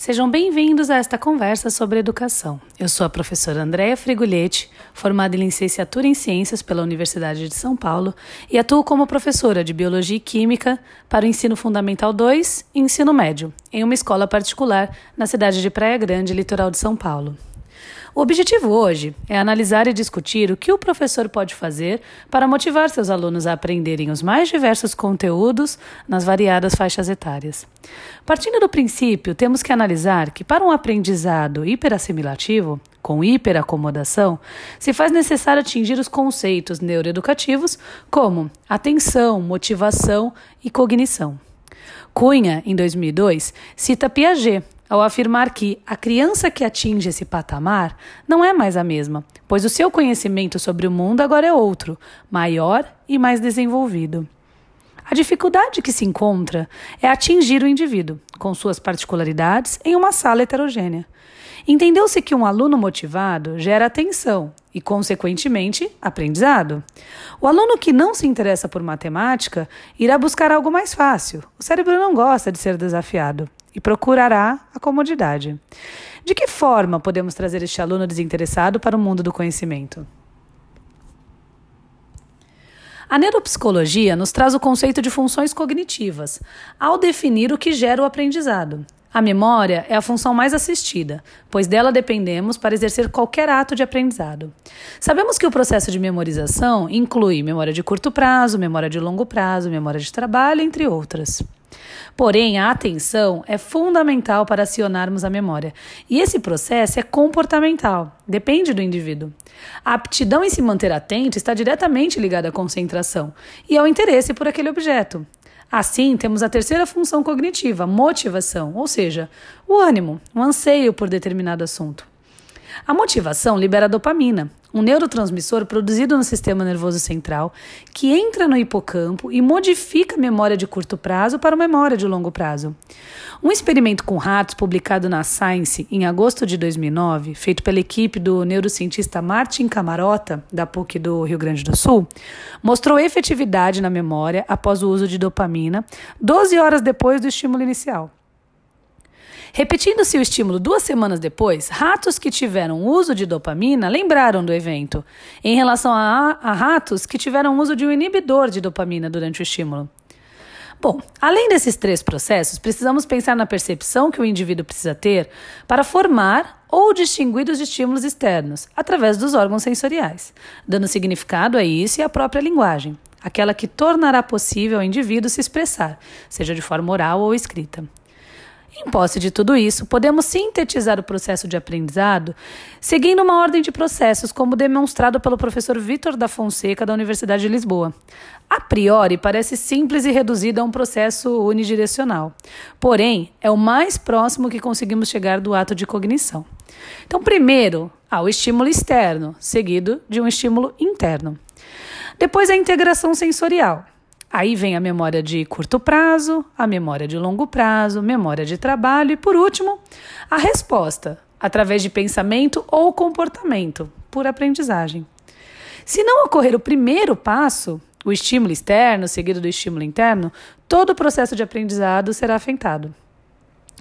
Sejam bem-vindos a esta conversa sobre educação. Eu sou a professora Andréa Frigulhetti, formada em licenciatura em Ciências pela Universidade de São Paulo e atuo como professora de Biologia e Química para o Ensino Fundamental 2 e Ensino Médio, em uma escola particular na cidade de Praia Grande, litoral de São Paulo. O objetivo hoje é analisar e discutir o que o professor pode fazer para motivar seus alunos a aprenderem os mais diversos conteúdos nas variadas faixas etárias. Partindo do princípio, temos que analisar que para um aprendizado hiperassimilativo, com hiperacomodação, se faz necessário atingir os conceitos neuroeducativos como atenção, motivação e cognição. Cunha, em 2002, cita Piaget ao afirmar que a criança que atinge esse patamar não é mais a mesma, pois o seu conhecimento sobre o mundo agora é outro, maior e mais desenvolvido. A dificuldade que se encontra é atingir o indivíduo, com suas particularidades, em uma sala heterogênea. Entendeu-se que um aluno motivado gera atenção e, consequentemente, aprendizado. O aluno que não se interessa por matemática irá buscar algo mais fácil. O cérebro não gosta de ser desafiado e procurará a comodidade. De que forma podemos trazer este aluno desinteressado para o mundo do conhecimento? A neuropsicologia nos traz o conceito de funções cognitivas, ao definir o que gera o aprendizado. A memória é a função mais assistida, pois dela dependemos para exercer qualquer ato de aprendizado. Sabemos que o processo de memorização inclui memória de curto prazo, memória de longo prazo, memória de trabalho, entre outras. Porém, a atenção é fundamental para acionarmos a memória. E esse processo é comportamental, depende do indivíduo. A aptidão em se manter atento está diretamente ligada à concentração e ao interesse por aquele objeto. Assim, temos a terceira função cognitiva, motivação, ou seja, o ânimo, o anseio por determinado assunto. A motivação libera dopamina, um neurotransmissor produzido no sistema nervoso central que entra no hipocampo e modifica a memória de curto prazo para a memória de longo prazo. Um experimento com ratos publicado na Science em agosto de 2009, feito pela equipe do neurocientista Martin Camarota, da PUC do Rio Grande do Sul, mostrou efetividade na memória após o uso de dopamina 12 horas depois do estímulo inicial. Repetindo-se o estímulo duas semanas depois, ratos que tiveram uso de dopamina lembraram do evento, em relação a, a ratos que tiveram uso de um inibidor de dopamina durante o estímulo. Bom, além desses três processos, precisamos pensar na percepção que o indivíduo precisa ter para formar ou distinguir os estímulos externos, através dos órgãos sensoriais, dando significado a isso e à própria linguagem, aquela que tornará possível ao indivíduo se expressar, seja de forma oral ou escrita. Em posse de tudo isso, podemos sintetizar o processo de aprendizado seguindo uma ordem de processos, como demonstrado pelo professor Vitor da Fonseca, da Universidade de Lisboa. A priori, parece simples e reduzido a um processo unidirecional. Porém, é o mais próximo que conseguimos chegar do ato de cognição. Então, primeiro, há o estímulo externo, seguido de um estímulo interno. Depois, a integração sensorial. Aí vem a memória de curto prazo, a memória de longo prazo, memória de trabalho e, por último, a resposta, através de pensamento ou comportamento, por aprendizagem. Se não ocorrer o primeiro passo, o estímulo externo seguido do estímulo interno, todo o processo de aprendizado será afetado.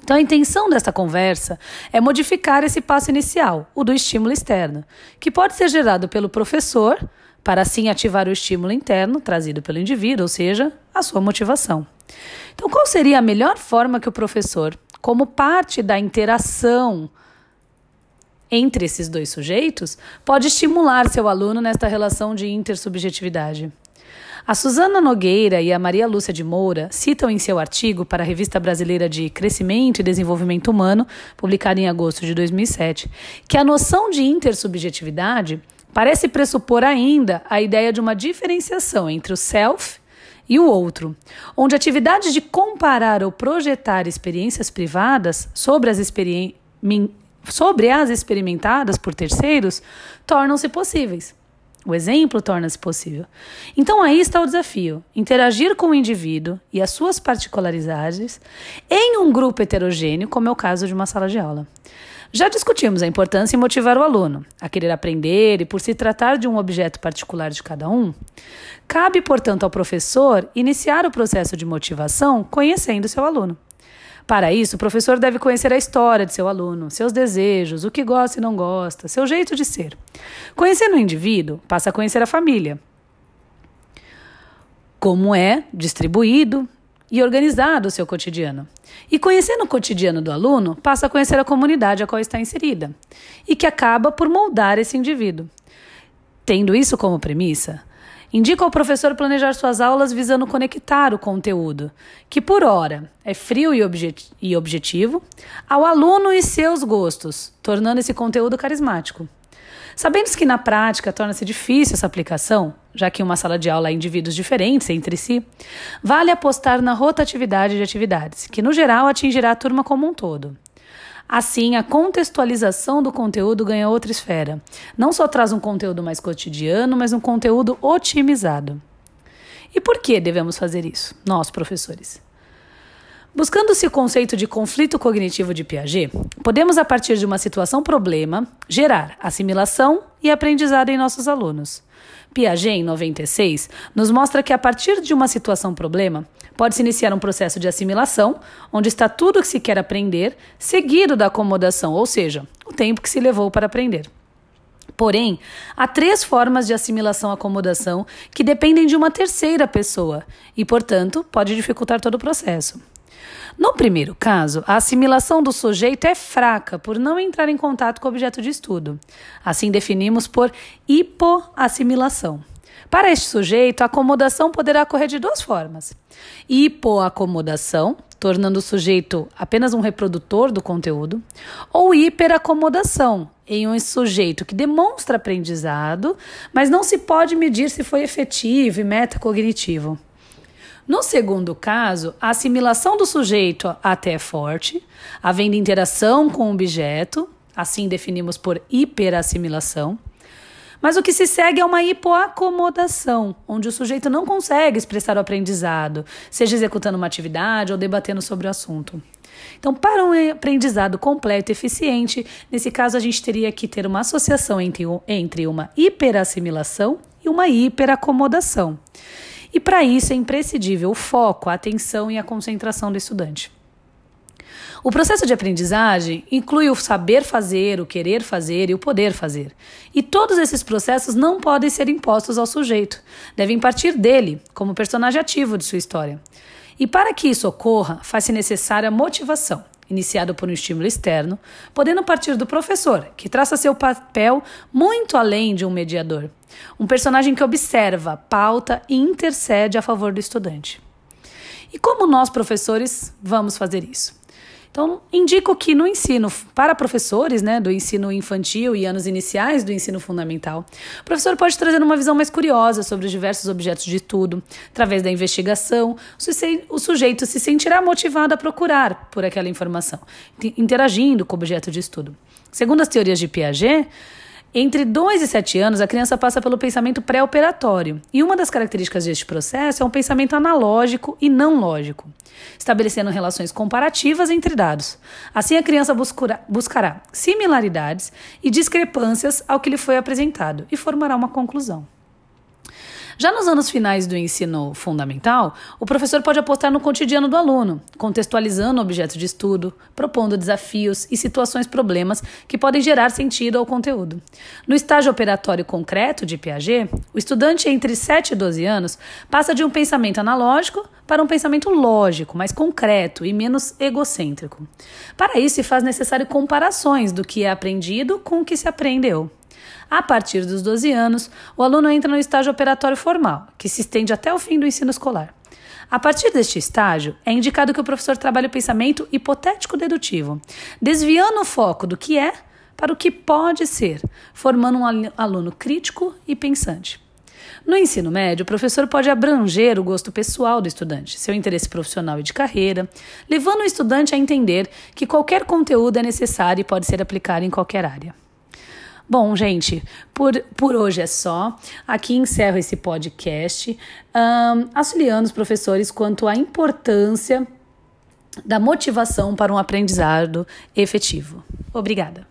Então, a intenção desta conversa é modificar esse passo inicial, o do estímulo externo, que pode ser gerado pelo professor para assim ativar o estímulo interno trazido pelo indivíduo, ou seja, a sua motivação. Então, qual seria a melhor forma que o professor, como parte da interação entre esses dois sujeitos, pode estimular seu aluno nesta relação de intersubjetividade? A Suzana Nogueira e a Maria Lúcia de Moura citam em seu artigo para a Revista Brasileira de Crescimento e Desenvolvimento Humano, publicado em agosto de 2007, que a noção de intersubjetividade Parece pressupor ainda a ideia de uma diferenciação entre o self e o outro, onde atividades de comparar ou projetar experiências privadas sobre as, experi sobre as experimentadas por terceiros tornam-se possíveis. O exemplo torna-se possível. Então aí está o desafio: interagir com o indivíduo e as suas particularidades em um grupo heterogêneo, como é o caso de uma sala de aula. Já discutimos a importância em motivar o aluno a querer aprender e por se tratar de um objeto particular de cada um. Cabe, portanto, ao professor iniciar o processo de motivação conhecendo seu aluno. Para isso, o professor deve conhecer a história de seu aluno, seus desejos, o que gosta e não gosta, seu jeito de ser. Conhecendo o indivíduo, passa a conhecer a família. Como é distribuído e organizado o seu cotidiano. E conhecendo o cotidiano do aluno, passa a conhecer a comunidade a qual está inserida, e que acaba por moldar esse indivíduo. Tendo isso como premissa, indica ao professor planejar suas aulas visando conectar o conteúdo, que por hora é frio e, objet e objetivo, ao aluno e seus gostos, tornando esse conteúdo carismático. Sabendo que na prática torna-se difícil essa aplicação, já que uma sala de aula há indivíduos diferentes entre si, vale apostar na rotatividade de atividades, que no geral atingirá a turma como um todo. Assim, a contextualização do conteúdo ganha outra esfera. Não só traz um conteúdo mais cotidiano, mas um conteúdo otimizado. E por que devemos fazer isso, nós, professores? Buscando-se o conceito de conflito cognitivo de Piaget, podemos, a partir de uma situação-problema, gerar assimilação e aprendizado em nossos alunos. Piaget, em 96, nos mostra que a partir de uma situação-problema, pode-se iniciar um processo de assimilação, onde está tudo o que se quer aprender, seguido da acomodação, ou seja, o tempo que se levou para aprender. Porém, há três formas de assimilação-acomodação que dependem de uma terceira pessoa e, portanto, pode dificultar todo o processo. No primeiro caso, a assimilação do sujeito é fraca por não entrar em contato com o objeto de estudo. Assim definimos por hipoassimilação. Para este sujeito, a acomodação poderá ocorrer de duas formas: hipoacomodação, tornando o sujeito apenas um reprodutor do conteúdo, ou hiperacomodação, em um sujeito que demonstra aprendizado, mas não se pode medir se foi efetivo e metacognitivo. No segundo caso, a assimilação do sujeito até é forte, havendo interação com o objeto, assim definimos por hiperassimilação. Mas o que se segue é uma hipoacomodação, onde o sujeito não consegue expressar o aprendizado, seja executando uma atividade ou debatendo sobre o assunto. Então, para um aprendizado completo e eficiente, nesse caso a gente teria que ter uma associação entre, entre uma hiperassimilação e uma hiperacomodação. E para isso é imprescindível o foco, a atenção e a concentração do estudante. O processo de aprendizagem inclui o saber fazer, o querer fazer e o poder fazer. E todos esses processos não podem ser impostos ao sujeito, devem partir dele, como personagem ativo de sua história. E para que isso ocorra, faz-se necessária motivação, iniciado por um estímulo externo, podendo partir do professor, que traça seu papel muito além de um mediador. Um personagem que observa, pauta e intercede a favor do estudante. E como nós, professores, vamos fazer isso? Então, indico que no ensino para professores, né, do ensino infantil e anos iniciais do ensino fundamental, o professor pode trazer uma visão mais curiosa sobre os diversos objetos de estudo. Através da investigação, o sujeito se sentirá motivado a procurar por aquela informação, interagindo com o objeto de estudo. Segundo as teorias de Piaget, entre 2 e 7 anos, a criança passa pelo pensamento pré-operatório, e uma das características deste processo é um pensamento analógico e não lógico, estabelecendo relações comparativas entre dados. Assim, a criança buscará, buscará similaridades e discrepâncias ao que lhe foi apresentado e formará uma conclusão. Já nos anos finais do ensino fundamental, o professor pode apostar no cotidiano do aluno, contextualizando o objeto de estudo, propondo desafios e situações problemas que podem gerar sentido ao conteúdo. No estágio operatório concreto de Piaget, o estudante entre 7 e 12 anos passa de um pensamento analógico para um pensamento lógico, mais concreto e menos egocêntrico. Para isso, se faz necessário comparações do que é aprendido com o que se aprendeu. A partir dos 12 anos, o aluno entra no estágio operatório formal, que se estende até o fim do ensino escolar. A partir deste estágio, é indicado que o professor trabalhe o pensamento hipotético-dedutivo, desviando o foco do que é para o que pode ser, formando um aluno crítico e pensante. No ensino médio, o professor pode abranger o gosto pessoal do estudante, seu interesse profissional e de carreira, levando o estudante a entender que qualquer conteúdo é necessário e pode ser aplicado em qualquer área. Bom, gente, por, por hoje é só. Aqui encerro esse podcast, um, auxiliando os professores quanto à importância da motivação para um aprendizado efetivo. Obrigada.